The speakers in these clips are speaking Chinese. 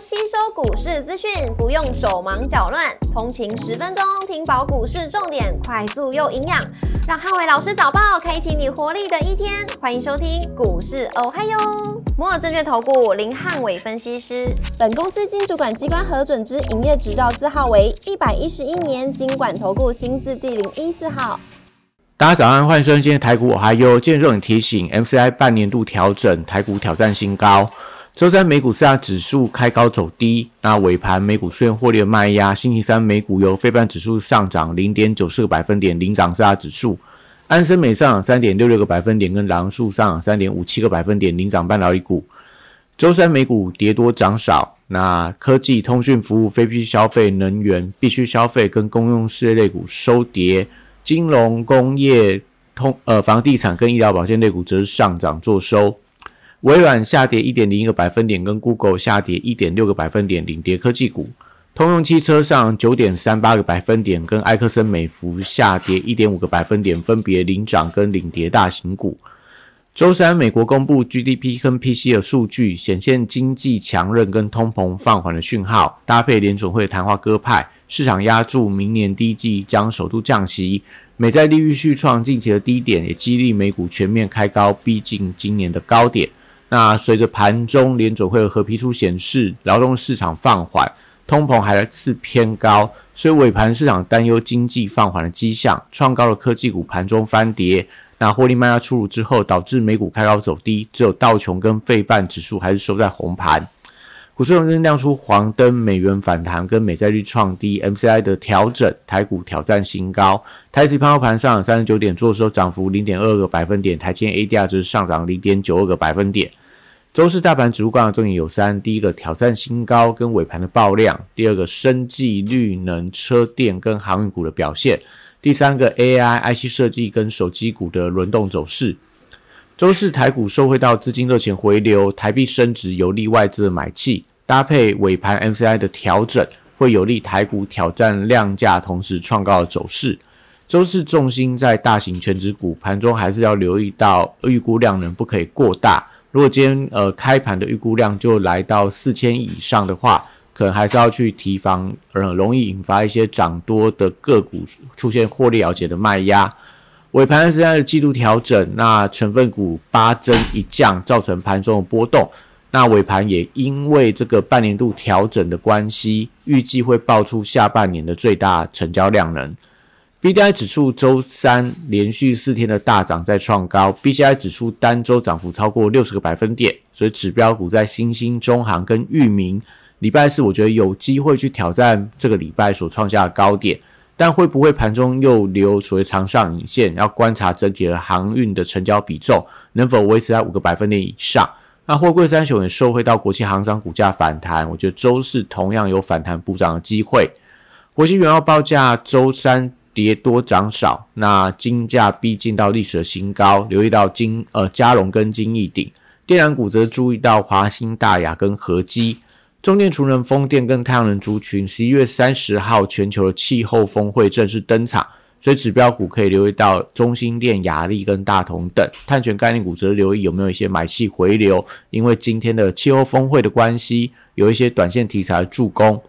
吸收股市资讯，不用手忙脚乱，通勤十分钟听饱股市重点，快速又营养，让汉伟老师早报开启你活力的一天。欢迎收听股市哦嗨哟，摩尔证券投顾林汉伟分析师，本公司经主管机关核准之营业执照字号为一百一十一年经管投顾新字第零一四号。大家早上，欢迎收听今天台股哦嗨哟今日重点提醒，MCI 半年度调整，台股挑战新高。周三美股四大指数开高走低，那尾盘美股出现获利的卖压。星期三美股由非半指数上涨零点九四个百分点领涨四大指数，安森美上涨三点六六个百分点，跟狼树上涨三点五七个百分点领涨半导体股。周三美股跌多涨少，那科技、通讯服务、非必需消费、能源、必须消费跟公用事业类股收跌，金融、工业、通呃房地产跟医疗保健类股则是上涨做收。微软下跌一点零一个百分点，跟 Google 下跌一点六个百分点，领跌科技股。通用汽车上九点三八个百分点，跟埃克森美孚下跌一点五个百分点，分别领涨跟领跌大型股。周三，美国公布 GDP 跟 PC 的数据，显现经济强韧跟通膨放缓的讯号，搭配联准会谈话鸽派，市场压住明年第一季将首度降息，美债利率续创近期的低点，也激励美股全面开高，逼近今年的高点。那随着盘中联准会的合批书显示，劳动市场放缓，通膨还是偏高，所以尾盘市场担忧经济放缓的迹象，创高的科技股盘中翻跌。那获利卖压出炉之后，导致美股开高走低，只有道琼跟费半指数还是收在红盘。股市中间亮出黄灯，美元反弹跟美债率创低，MCI 的调整，台股挑战新高。台指盘后盘上三十九点，做收涨幅零点二个百分点，台积 ADR 值上涨零点九二个百分点。周四大盘指数观察重点有三：第一个挑战新高跟尾盘的爆量；第二个生技、绿能、车电跟航运股的表现；第三个 AI、IC 设计跟手机股的轮动走势。周四台股受惠到资金热钱回流，台币升值有利外资的买气，搭配尾盘 MCI 的调整，会有利台股挑战量价同时创高的走势。周四重心在大型全指股，盘中还是要留意到预估量能不可以过大。如果今天呃开盘的预估量就来到四千以上的话，可能还是要去提防，呃，容易引发一些涨多的个股出现获利了结的卖压。尾盘是在的季度调整，那成分股八增一降，造成盘中的波动。那尾盘也因为这个半年度调整的关系，预计会爆出下半年的最大成交量能。B D I 指数周三连续四天的大涨再创高，B C I 指数单周涨幅超过六十个百分点，所以指标股在新兴、中行跟域名，礼拜四我觉得有机会去挑战这个礼拜所创下的高点。但会不会盘中又留所谓长上影线？要观察整体的航运的成交比重能否维持在五个百分点以上。那货柜三雄也受惠到国际航商股价反弹，我觉得周四同样有反弹补涨的机会。国际原料报价周三跌多涨少，那金价逼近到历史的新高，留意到金呃嘉龙跟金益鼎，电缆股则注意到华兴大雅跟合基。中电、储能、风电跟太阳能族群，十一月三十号全球的气候峰会正式登场，所以指标股可以留意到中心电、雅力跟大同等。碳权概念股则留意有没有一些买气回流，因为今天的气候峰会的关系，有一些短线题材助攻。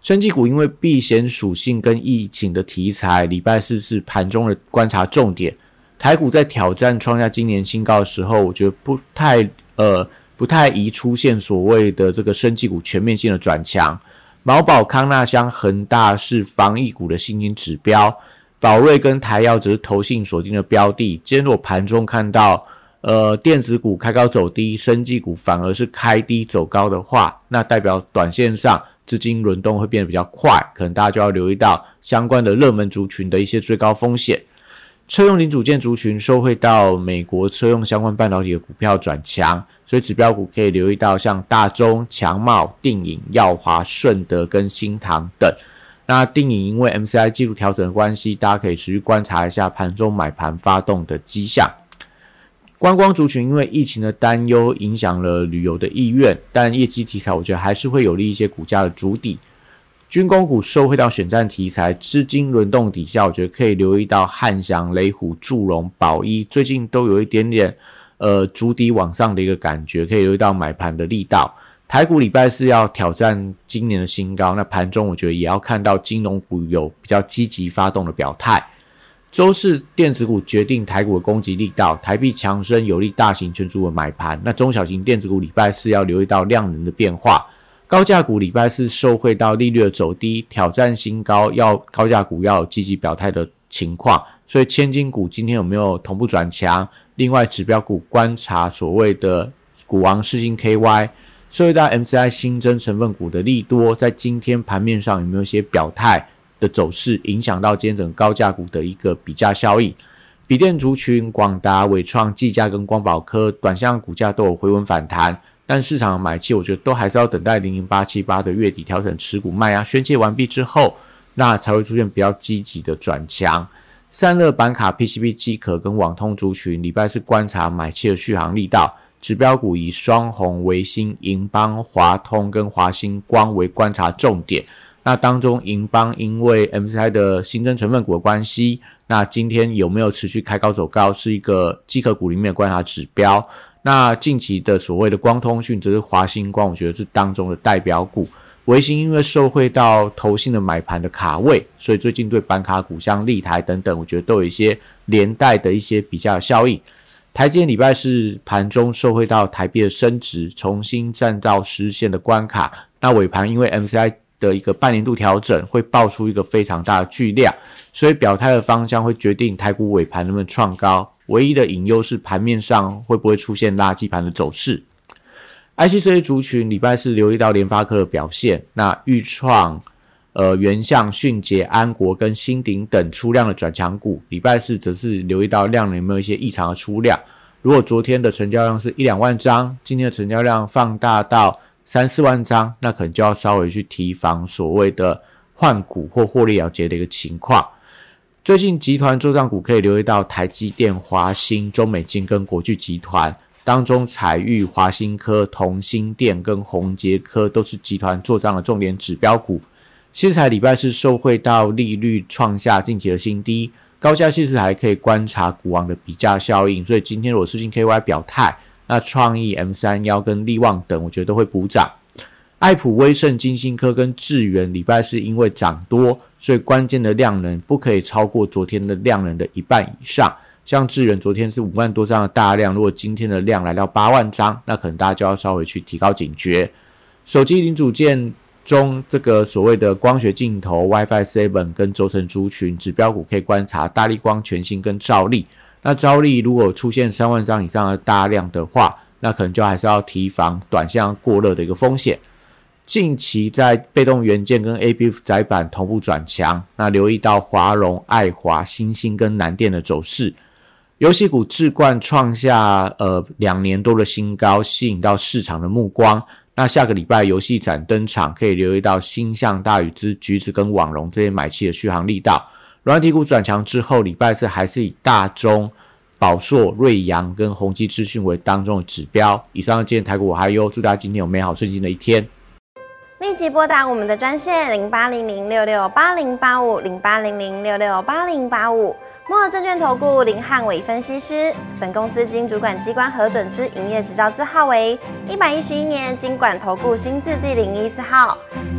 升级股因为避险属性跟疫情的题材，礼拜四是盘中的观察重点。台股在挑战创下今年新高的时候，我觉得不太呃。不太宜出现所谓的这个生技股全面性的转强，毛宝、康纳香、恒大是防疫股的新兴指标，宝瑞跟台药则是投信锁定的标的。今天我盘中看到呃电子股开高走低，生技股反而是开低走高的话，那代表短线上资金轮动会变得比较快，可能大家就要留意到相关的热门族群的一些追高风险。车用零组件族群受惠到美国车用相关半导体的股票转强，所以指标股可以留意到像大中、强茂、定影、耀华、顺德跟新唐等。那定影因为 MCI 技术调整的关系，大家可以持续观察一下盘中买盘发动的迹象。观光族群因为疫情的担忧影响了旅游的意愿，但业绩题材我觉得还是会有利一些股价的主底。军工股收回到选战题材，资金轮动底下，我觉得可以留意到汉翔、雷虎、祝融、宝一，最近都有一点点呃逐底往上的一个感觉，可以留意到买盘的力道。台股礼拜四要挑战今年的新高，那盘中我觉得也要看到金融股有比较积极发动的表态。周四电子股决定台股的攻击力道，台币强升有利大型圈租的买盘。那中小型电子股礼拜四要留意到量能的变化。高价股礼拜四受惠到利率的走低，挑战新高，要高价股要有积极表态的情况。所以千金股今天有没有同步转强？另外指标股观察所谓的股王世星 KY，受惠到 MCI 新增成分股的利多，在今天盘面上有没有一些表态？的走势影响到今天整个高价股的一个比价效应，笔电族群广达、伟创、技嘉跟光宝科短线股价都有回稳反弹，但市场买气我觉得都还是要等待零零八七八的月底调整持股卖压宣泄完毕之后，那才会出现比较积极的转强。散热板卡、PCB 机壳跟网通族群礼拜是观察买气的续航力道，指标股以双红、维新、银邦、华通跟华星光为观察重点。那当中，银邦因为 MCI 的新增成分股的关系，那今天有没有持续开高走高，是一个机壳股里面的观察指标。那近期的所谓的光通讯，则是华星光，我觉得是当中的代表股。维新因为受惠到投信的买盘的卡位，所以最近对板卡股像立台等等，我觉得都有一些连带的一些比较效应。台积礼拜是盘中受惠到台币的升值，重新站到实现的关卡。那尾盘因为 MCI 的一个半年度调整会爆出一个非常大的巨量，所以表态的方向会决定台股尾盘能不能创高。唯一的隐忧是盘面上会不会出现垃圾盘的走势。IC 这些族群礼拜四留意到联发科的表现，那预创、呃原相、迅捷、安国跟新鼎等出量的转强股，礼拜四则是留意到量能有没有一些异常的出量。如果昨天的成交量是一两万张，今天的成交量放大到。三四万张，那可能就要稍微去提防所谓的换股或获利了结的一个情况。最近集团做账股可以留意到台积电、华兴、中美金跟国巨集团当中，彩玉、华兴科、同心电跟宏杰科都是集团做账的重点指标股。西材礼拜是受惠到利率创下近期的新低，高价西材可以观察股王的比价效应，所以今天如果是金 KY 表态。那创意 M 三幺跟力旺等，我觉得都会补涨。爱普、威盛、金星科跟智源礼拜是因为涨多，所以关键的量能不可以超过昨天的量能的一半以上。像智源昨天是五万多张的大量，如果今天的量来到八万张，那可能大家就要稍微去提高警觉。手机零组件中，这个所谓的光学镜头、WiFi Seven 跟轴承族群指标股可以观察大力光、全新跟兆利。那招力如果出现三万张以上的大量的话，那可能就还是要提防短线过热的一个风险。近期在被动元件跟 A B F 窄板同步转强，那留意到华融、爱华、新兴跟南电的走势。游戏股置冠创下呃两年多的新高，吸引到市场的目光。那下个礼拜游戏展登场，可以留意到星象、大宇之、橘子跟网龙这些买气的续航力道。软体股转强之后，礼拜四还是以大中、宝硕、瑞阳跟宏基资讯为当中的指标。以上今天台股我还有，祝大家今天有美好顺心的一天。立即拨打我们的专线零八零零六六八零八五零八零零六六八零八五。摩尔证券投顾林汉伟分析师，本公司经主管机关核准之营业执照字号为一百一十一年经管投顾新字第零一四号。